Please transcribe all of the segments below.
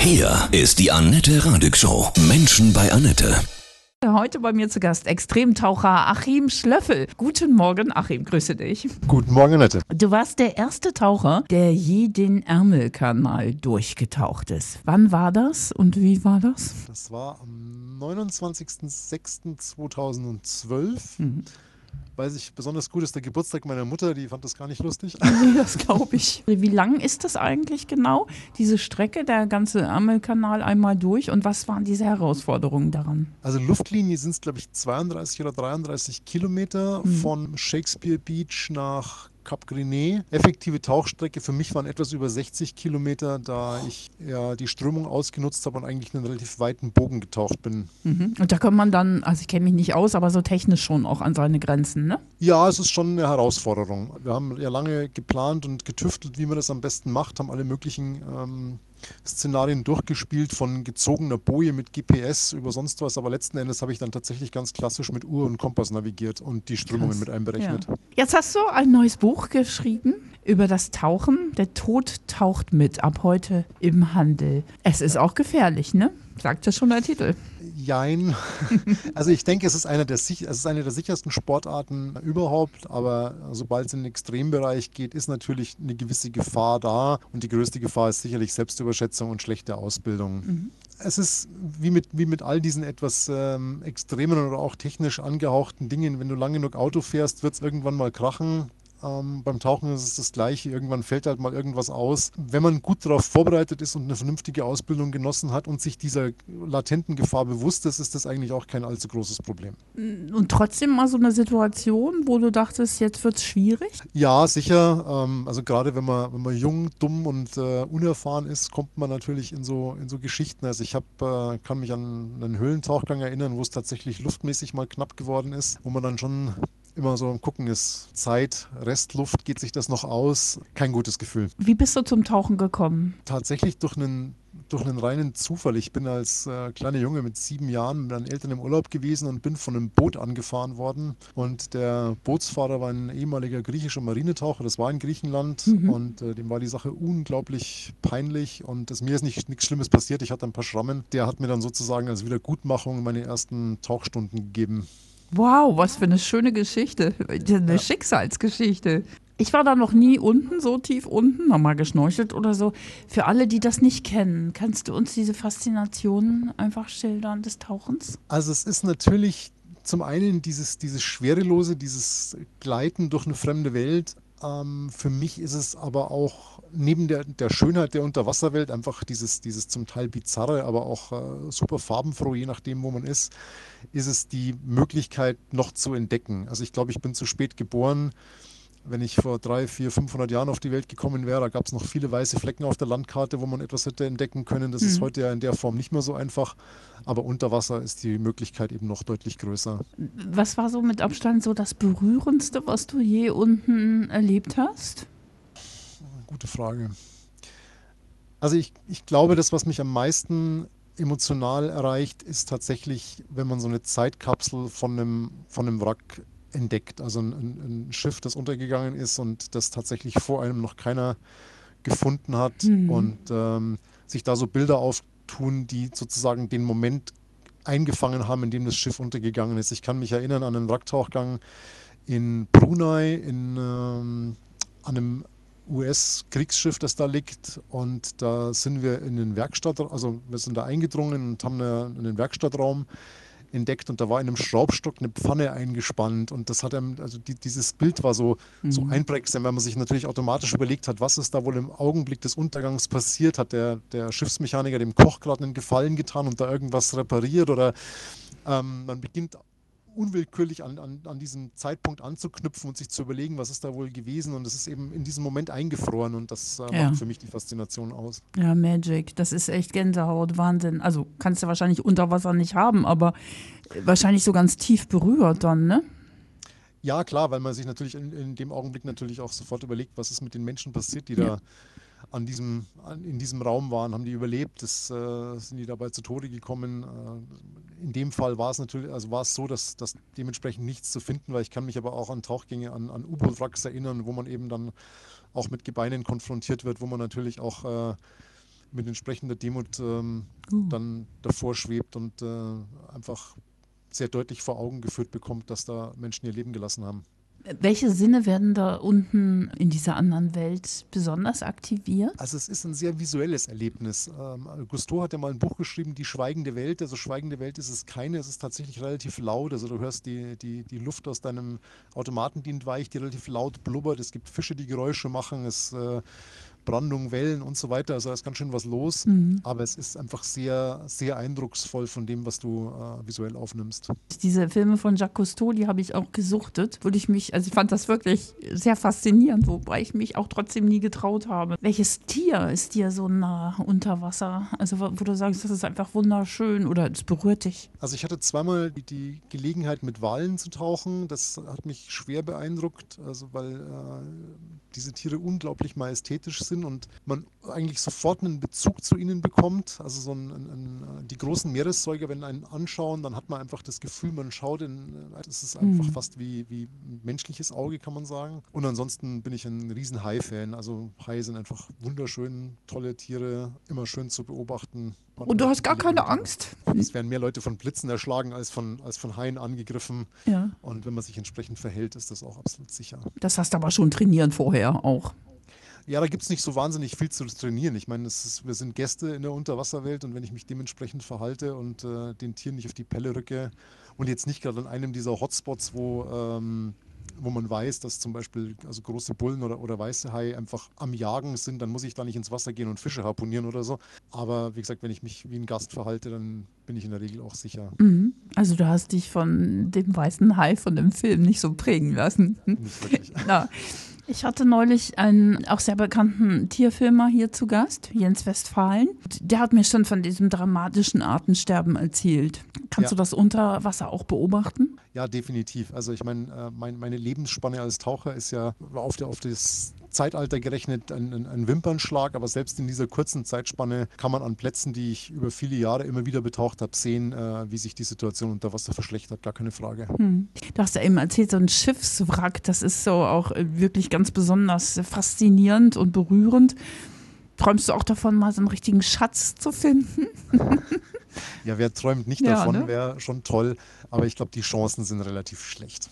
Hier ist die Annette Radig Show. Menschen bei Annette. Heute bei mir zu Gast Extremtaucher Achim Schlöffel. Guten Morgen, Achim, grüße dich. Guten Morgen, Annette. Du warst der erste Taucher, der je den Ärmelkanal durchgetaucht ist. Wann war das und wie war das? Das war am 29.06.2012. Mhm weiß ich besonders gut, ist der Geburtstag meiner Mutter, die fand das gar nicht lustig. Nee, das glaube ich. Wie lang ist das eigentlich genau, diese Strecke, der ganze Ärmelkanal einmal durch und was waren diese Herausforderungen daran? Also Luftlinie sind es, glaube ich, 32 oder 33 Kilometer mhm. von Shakespeare Beach nach Cap Griné. Effektive Tauchstrecke für mich waren etwas über 60 Kilometer, da ich ja die Strömung ausgenutzt habe und eigentlich einen relativ weiten Bogen getaucht bin. Mhm. Und da kommt man dann, also ich kenne mich nicht aus, aber so technisch schon auch an seine Grenzen, ne? Ja, es ist schon eine Herausforderung. Wir haben ja lange geplant und getüftelt, wie man das am besten macht, haben alle möglichen ähm, Szenarien durchgespielt, von gezogener Boje mit GPS über sonst was, aber letzten Endes habe ich dann tatsächlich ganz klassisch mit Uhr und Kompass navigiert und die Strömungen Krass. mit einberechnet. Ja. Jetzt hast du ein neues Buch geschrieben über das Tauchen. Der Tod taucht mit ab heute im Handel. Es ist auch gefährlich, ne? Sagt ja schon der Titel. Jein. Also ich denke, es ist, eine der, es ist eine der sichersten Sportarten überhaupt, aber sobald es in den Extrembereich geht, ist natürlich eine gewisse Gefahr da und die größte Gefahr ist sicherlich Selbstüberschätzung und schlechte Ausbildung. Mhm. Es ist wie mit, wie mit all diesen etwas ähm, extremen oder auch technisch angehauchten Dingen, wenn du lange genug Auto fährst, wird es irgendwann mal krachen ähm, beim Tauchen ist es das Gleiche. Irgendwann fällt halt mal irgendwas aus. Wenn man gut darauf vorbereitet ist und eine vernünftige Ausbildung genossen hat und sich dieser latenten Gefahr bewusst ist, ist das eigentlich auch kein allzu großes Problem. Und trotzdem mal so eine Situation, wo du dachtest, jetzt wird es schwierig? Ja, sicher. Ähm, also gerade wenn man, wenn man jung, dumm und äh, unerfahren ist, kommt man natürlich in so, in so Geschichten. Also ich hab, äh, kann mich an einen Höhlentauchgang erinnern, wo es tatsächlich luftmäßig mal knapp geworden ist, wo man dann schon immer so am Gucken ist. Zeit, Restluft, geht sich das noch aus? Kein gutes Gefühl. Wie bist du zum Tauchen gekommen? Tatsächlich durch einen durch einen reinen Zufall. Ich bin als äh, kleiner Junge mit sieben Jahren mit meinen Eltern im Urlaub gewesen und bin von einem Boot angefahren worden. Und der Bootsfahrer war ein ehemaliger griechischer Marinetaucher, das war in Griechenland. Mhm. Und äh, dem war die Sache unglaublich peinlich. Und das, mir ist nicht, nichts Schlimmes passiert. Ich hatte ein paar Schrammen. Der hat mir dann sozusagen als Wiedergutmachung meine ersten Tauchstunden gegeben. Wow, was für eine schöne Geschichte. Eine ja. Schicksalsgeschichte. Ich war da noch nie unten, so tief unten, nochmal geschnorchelt oder so. Für alle, die das nicht kennen, kannst du uns diese Faszination einfach schildern des Tauchens? Also es ist natürlich zum einen dieses, dieses Schwerelose, dieses Gleiten durch eine fremde Welt. Ähm, für mich ist es aber auch neben der, der Schönheit der Unterwasserwelt einfach dieses, dieses zum Teil bizarre, aber auch äh, super farbenfroh, je nachdem, wo man ist, ist es die Möglichkeit noch zu entdecken. Also ich glaube, ich bin zu spät geboren. Wenn ich vor drei, vier, 500 Jahren auf die Welt gekommen wäre, da gab es noch viele weiße Flecken auf der Landkarte, wo man etwas hätte entdecken können. Das mhm. ist heute ja in der Form nicht mehr so einfach. Aber unter Wasser ist die Möglichkeit eben noch deutlich größer. Was war so mit Abstand so das Berührendste, was du je unten erlebt hast? Gute Frage. Also ich, ich glaube, das, was mich am meisten emotional erreicht, ist tatsächlich, wenn man so eine Zeitkapsel von einem, von einem Wrack entdeckt. Also ein, ein Schiff, das untergegangen ist und das tatsächlich vor einem noch keiner gefunden hat mhm. und ähm, sich da so Bilder auftun, die sozusagen den Moment eingefangen haben, in dem das Schiff untergegangen ist. Ich kann mich erinnern an einen Wracktauchgang in Brunei, in, ähm, an einem US-Kriegsschiff, das da liegt. Und da sind wir in den Werkstatt, also wir sind da eingedrungen und haben eine, einen Werkstattraum entdeckt und da war in einem Schraubstock eine Pfanne eingespannt und das hat einem, also die, dieses Bild war so, mhm. so einprägsam, weil man sich natürlich automatisch überlegt hat, was ist da wohl im Augenblick des Untergangs passiert, hat der, der Schiffsmechaniker dem Koch gerade einen Gefallen getan und da irgendwas repariert oder ähm, man beginnt unwillkürlich an, an, an diesen Zeitpunkt anzuknüpfen und sich zu überlegen, was ist da wohl gewesen. Und es ist eben in diesem Moment eingefroren und das äh, ja. macht für mich die Faszination aus. Ja, Magic, das ist echt Gänsehaut, Wahnsinn. Also kannst du wahrscheinlich unter Wasser nicht haben, aber wahrscheinlich so ganz tief berührt dann, ne? Ja, klar, weil man sich natürlich in, in dem Augenblick natürlich auch sofort überlegt, was ist mit den Menschen passiert, die ja. da an diesem, an, in diesem Raum waren, haben die überlebt, das, äh, sind die dabei zu Tode gekommen. Äh, in dem Fall war es natürlich, also war es so, dass, dass dementsprechend nichts zu finden war. Ich kann mich aber auch an Tauchgänge, an, an U-Boot-Wracks erinnern, wo man eben dann auch mit Gebeinen konfrontiert wird, wo man natürlich auch äh, mit entsprechender Demut ähm, Uh. dann davor schwebt und äh, einfach sehr deutlich vor Augen geführt bekommt, dass da Menschen ihr Leben gelassen haben. Welche Sinne werden da unten in dieser anderen Welt besonders aktiviert? Also es ist ein sehr visuelles Erlebnis. Ähm, Gusteau hat ja mal ein Buch geschrieben, Die schweigende Welt. Also schweigende Welt ist es keine, es ist tatsächlich relativ laut. Also du hörst die, die, die Luft aus deinem Automaten, die entweicht, die relativ laut blubbert. Es gibt Fische, die Geräusche machen. Es äh, Brandung, Wellen und so weiter. Also da ist ganz schön was los. Mhm. Aber es ist einfach sehr, sehr eindrucksvoll von dem, was du äh, visuell aufnimmst. Diese Filme von Jacques Cousteau, die habe ich auch gesuchtet, wo ich mich, also ich fand das wirklich sehr faszinierend, wobei ich mich auch trotzdem nie getraut habe. Welches Tier ist dir so nah unter Wasser? Also wo wo du sagst, das ist einfach wunderschön oder es berührt dich. Also ich hatte zweimal die, die Gelegenheit, mit Walen zu tauchen. Das hat mich schwer beeindruckt, also weil äh, diese Tiere unglaublich majestätisch sind und man eigentlich sofort einen Bezug zu ihnen bekommt. Also so ein, ein, die großen Meeressäuger, wenn einen anschauen, dann hat man einfach das Gefühl, man schaut in, es ist einfach Mhm. fast wie, wie ein menschliches Auge, kann man sagen. Und ansonsten bin ich ein riesen Hai-Fan. Also Haie sind einfach wunderschön, tolle Tiere, immer schön zu beobachten. Und du hast gar keine Angst? Es werden mehr Leute von Blitzen erschlagen als von, als von Haien angegriffen. Ja. Und wenn man sich entsprechend verhält, ist das auch absolut sicher. Das hast du aber schon trainieren vorher auch. Ja, da gibt es nicht so wahnsinnig viel zu trainieren. Ich meine, es ist, wir sind Gäste in der Unterwasserwelt und wenn ich mich dementsprechend verhalte und äh, den Tieren nicht auf die Pelle rücke und jetzt nicht gerade an einem dieser Hotspots, wo, ähm, wo man weiß, dass zum Beispiel also große Bullen oder, oder weiße Haie einfach am Jagen sind, dann muss ich da nicht ins Wasser gehen und Fische harpunieren oder so. Aber wie gesagt, wenn ich mich wie ein Gast verhalte, dann bin ich in der Regel auch sicher. Mhm. Also du hast dich von dem weißen Hai von dem Film nicht so prägen lassen. Nicht wirklich. Na, ich hatte neulich einen auch sehr bekannten Tierfilmer hier zu Gast, Jens Westphalen. Der hat mir schon von diesem dramatischen Artensterben erzählt. Kannst Ja. du das unter Wasser auch beobachten? Ja, definitiv. Also ich meine, äh, mein, meine Lebensspanne als Taucher ist ja auf, der, auf das Zeitalter gerechnet ein, ein, Wimpernschlag, aber selbst in dieser kurzen Zeitspanne kann man an Plätzen, die ich über viele Jahre immer wieder betaucht habe, sehen, äh, wie sich die Situation unter Wasser verschlechtert. Gar keine Frage. Hm. Du hast ja eben erzählt, so ein Schiffswrack, das ist so auch äh, wirklich ganz besonders faszinierend und berührend. Träumst du auch davon, mal so einen richtigen Schatz zu finden? Ja, wer träumt nicht Ja, davon, ne? wäre schon toll, aber ich glaube, die Chancen sind relativ schlecht.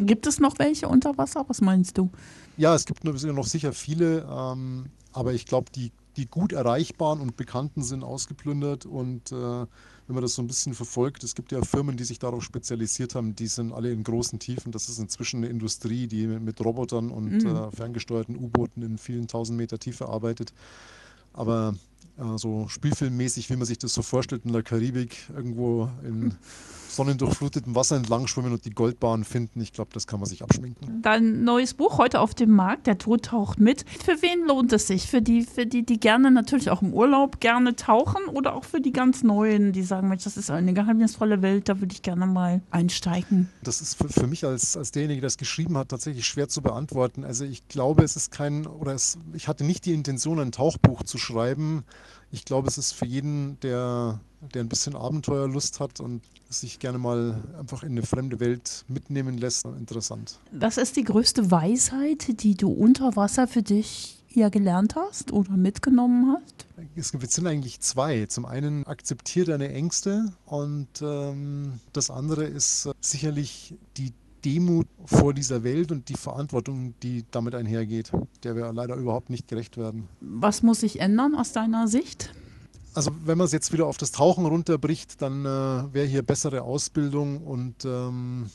Gibt es noch welche unter Wasser? Was meinst du? Ja, es gibt noch sicher viele, ähm, aber ich glaube, die, die gut erreichbaren und bekannten sind ausgeplündert und äh, wenn man das so ein bisschen verfolgt, es gibt ja Firmen, die sich darauf spezialisiert haben, die sind alle in großen Tiefen. Das ist inzwischen eine Industrie, die mit Robotern und Mhm. äh, ferngesteuerten U-Booten in vielen tausend Meter Tiefe arbeitet. Aber äh, so spielfilmmäßig, wie man sich das so vorstellt, in der Karibik irgendwo in sonnendurchflutetem Wasser entlang schwimmen und die Goldbahn finden, ich glaube, das kann man sich abschminken. Dein neues Buch heute auf dem Markt, Der Tod taucht mit. Für wen lohnt es sich? Für die, für die, die gerne natürlich auch im Urlaub gerne tauchen oder auch für die ganz Neuen, die sagen, Mensch, das ist eine geheimnisvolle Welt, da würde ich gerne mal einsteigen. Das ist für, für mich als, als derjenige, der es geschrieben hat, tatsächlich schwer zu beantworten. Also ich glaube, es ist kein, oder es, ich hatte nicht die Intention, ein Tauchbuch zu schreiben. Ich glaube, es ist für jeden, der, der ein bisschen Abenteuerlust hat und sich gerne mal einfach in eine fremde Welt mitnehmen lässt, interessant. Was ist die größte Weisheit, die du unter Wasser für dich hier gelernt hast oder mitgenommen hast? Es gibt- es sind eigentlich zwei. Zum einen akzeptiere deine Ängste und ähm, das andere ist äh, sicherlich die Demut vor dieser Welt und die Verantwortung, die damit einhergeht, der wir leider überhaupt nicht gerecht werden. Was muss sich ändern aus deiner Sicht? Also wenn man es jetzt wieder auf das Tauchen runterbricht, dann äh, wäre hier bessere Ausbildung und ähm,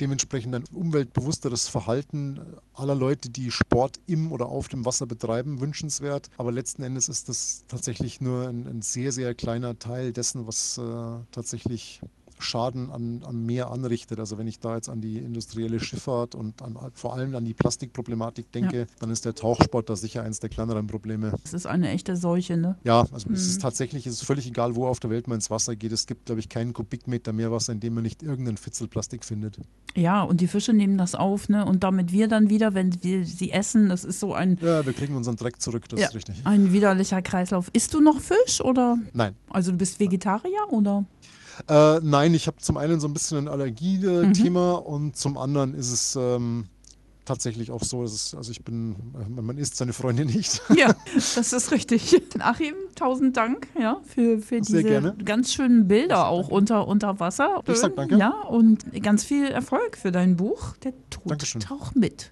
dementsprechend ein umweltbewussteres Verhalten aller Leute, die Sport im oder auf dem Wasser betreiben, wünschenswert. Aber letzten Endes ist das tatsächlich nur ein, ein sehr, sehr kleiner Teil dessen, was äh, tatsächlich Schaden an, am Meer anrichtet. Also wenn ich da jetzt an die industrielle Schifffahrt und an, vor allem an die Plastikproblematik denke, dann ist der Tauchsport da sicher eines der kleineren Probleme. Das ist eine echte Seuche, ne? Ja, also es Mhm. ist tatsächlich, es ist völlig egal, wo auf der Welt man ins Wasser geht. Es gibt, glaube ich, keinen Kubikmeter Meerwasser, in dem man nicht irgendeinen Fitzel Plastik findet. Ja, und die Fische nehmen das auf, ne? Und damit wir dann wieder, wenn wir sie essen, das ist so ein, Ja, wir kriegen unseren Dreck zurück, das Ja. ist richtig. ein widerlicher Kreislauf. Isst du noch Fisch oder? Nein. Also du bist Vegetarier oder? Äh, nein, ich habe zum einen so ein bisschen ein Mhm. Allergie-Thema und zum anderen ist es ähm, tatsächlich auch so. Ist, also ich bin, man isst seine Freunde nicht. Ja, das ist richtig. Achim, tausend Dank ja, für, für Sehr diese gerne. ganz schönen Bilder auch unter, unter Wasser. Ich sag danke. Ja, und ganz viel Erfolg für dein Buch. Der Tod Dankeschön. taucht mit.